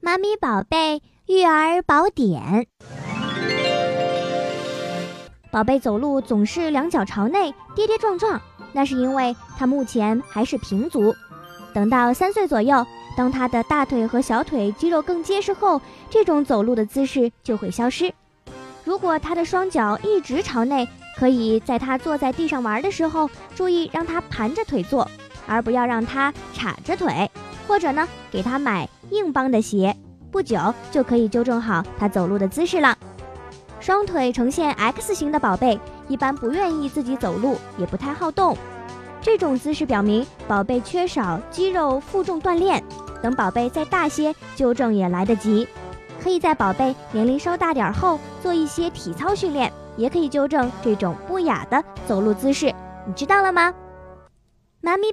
妈咪宝贝育儿宝典。宝贝走路总是两脚朝内，跌跌撞撞，那是因为他目前还是平足。等到三岁左右，当他的大腿和小腿肌肉更结实后，这种走路的姿势就会消失。如果他的双脚一直朝内，可以在他坐在地上玩的时候，注意让他盘着腿坐，而不要让他叉着腿。或者呢，给他买硬邦的鞋，不久就可以纠正好他走路的姿势了。双腿呈现 X 型的宝贝一般不愿意自己走路，也不太好动。这种姿势表明宝贝缺少肌肉负重锻炼。等宝贝再大些，纠正也来得及。可以在宝贝年龄稍大点后做一些体操训练，也可以纠正这种不雅的走路姿势。你知道了吗？妈咪。